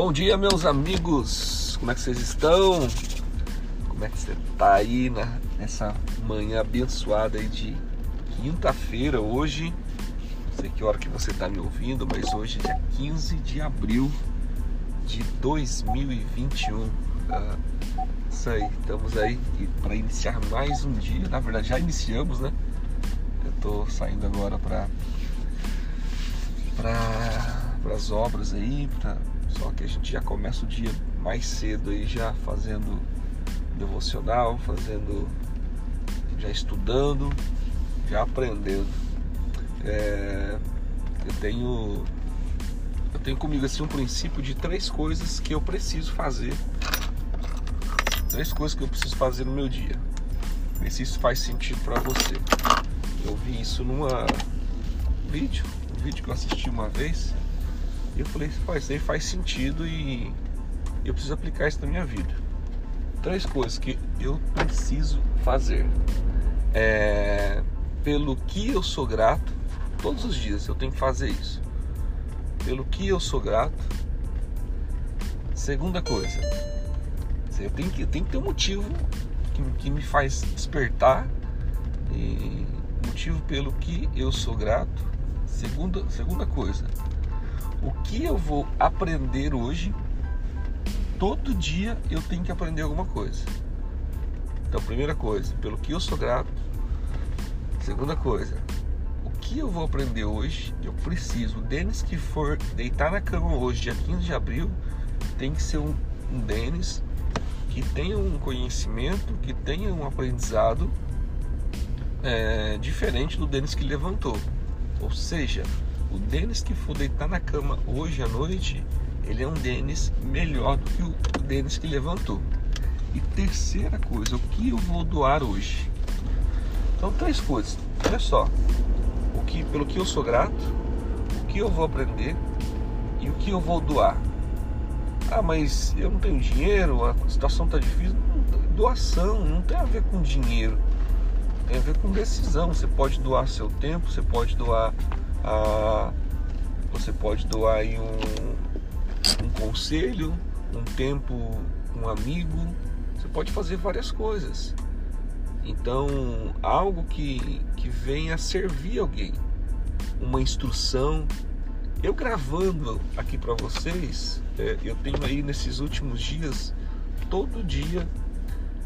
Bom dia, meus amigos. Como é que vocês estão? Como é que você tá aí na, nessa manhã abençoada aí de quinta-feira hoje? Não sei que hora que você tá me ouvindo, mas hoje é dia 15 de abril de 2021. Ah, isso aí, estamos aí para iniciar mais um dia. Na verdade, já iniciamos, né? Eu tô saindo agora para para as obras aí, pra, só que a gente já começa o dia mais cedo aí já fazendo devocional, fazendo já estudando, já aprendendo. É, eu tenho eu tenho comigo assim um princípio de três coisas que eu preciso fazer. Três coisas que eu preciso fazer no meu dia. Ver se isso faz sentido para você. Eu vi isso numa vídeo um vídeo que eu assisti uma vez e eu falei, pô, isso faz sentido e eu preciso aplicar isso na minha vida. Três coisas que eu preciso fazer. É, pelo que eu sou grato, todos os dias eu tenho que fazer isso. Pelo que eu sou grato. Segunda coisa, eu tenho que, eu tenho que ter um motivo que, que me faz despertar e motivo pelo que eu sou grato Segunda, segunda coisa, o que eu vou aprender hoje? Todo dia eu tenho que aprender alguma coisa. Então, primeira coisa, pelo que eu sou grato. Segunda coisa, o que eu vou aprender hoje? Eu preciso. O Denis que for deitar na cama hoje, dia 15 de abril, tem que ser um, um Denis que tenha um conhecimento, que tenha um aprendizado é, diferente do Denis que levantou. Ou seja, o Denis que for deitar na cama hoje à noite, ele é um Denis melhor do que o Denis que levantou. E terceira coisa, o que eu vou doar hoje? Então três coisas. Olha só, o que, pelo que eu sou grato, o que eu vou aprender e o que eu vou doar. Ah, mas eu não tenho dinheiro, a situação está difícil. Doação não tem a ver com dinheiro tem a ver com decisão. Você pode doar seu tempo, você pode doar você pode doar aí um, um conselho, um tempo, um amigo. Você pode fazer várias coisas. Então, algo que, que venha servir alguém, uma instrução. Eu gravando aqui para vocês, é, eu tenho aí nesses últimos dias, todo dia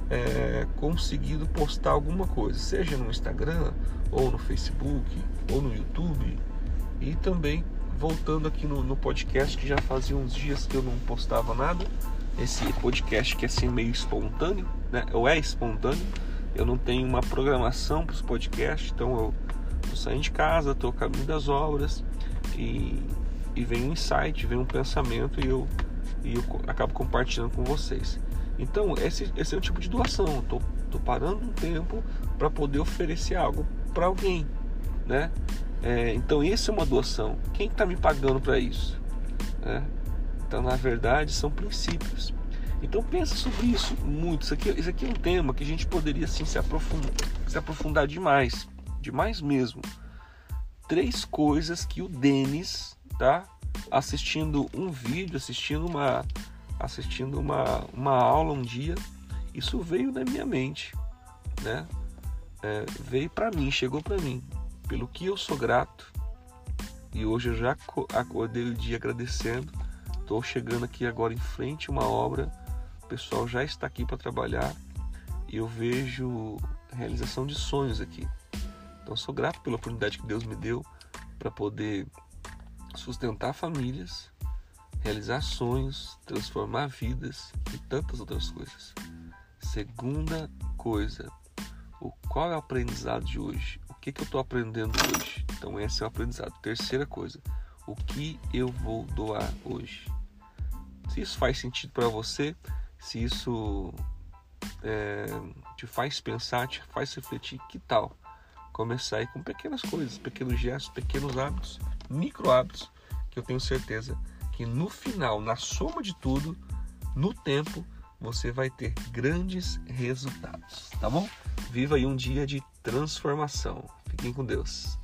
é, conseguido postar alguma coisa, seja no Instagram, ou no Facebook, ou no YouTube, e também voltando aqui no, no podcast, que já fazia uns dias que eu não postava nada, esse podcast que é assim meio espontâneo, né? ou é espontâneo, eu não tenho uma programação para os podcasts, então eu tô saindo de casa, a caminho das obras e, e vem um insight, vem um pensamento e eu, e eu acabo compartilhando com vocês. Então, esse, esse é o tipo de doação. Estou tô, tô parando um tempo para poder oferecer algo para alguém, né? É, então, isso é uma doação. Quem está me pagando para isso? É, então, na verdade, são princípios. Então, pensa sobre isso muito. Isso aqui, isso aqui é um tema que a gente poderia assim, se, aprofundar, se aprofundar demais, demais mesmo. Três coisas que o Denis, tá? Assistindo um vídeo, assistindo uma, assistindo uma, uma aula um dia, isso veio na minha mente, né? É, veio para mim, chegou para mim, pelo que eu sou grato. E hoje eu já acordei o dia agradecendo. Estou chegando aqui agora em frente a uma obra, o pessoal já está aqui para trabalhar e eu vejo realização de sonhos aqui. Então sou grato pela oportunidade que Deus me deu para poder sustentar famílias realizar sonhos, transformar vidas e tantas outras coisas. Segunda coisa, o qual é o aprendizado de hoje? Que, que eu estou aprendendo hoje? Então esse é o aprendizado. Terceira coisa, o que eu vou doar hoje? Se isso faz sentido para você, se isso é, te faz pensar, te faz refletir, que tal começar aí com pequenas coisas, pequenos gestos, pequenos hábitos, micro hábitos, que eu tenho certeza que no final, na soma de tudo, no tempo, você vai ter grandes resultados, tá bom? Viva aí um dia de transformação. Fiquem com Deus.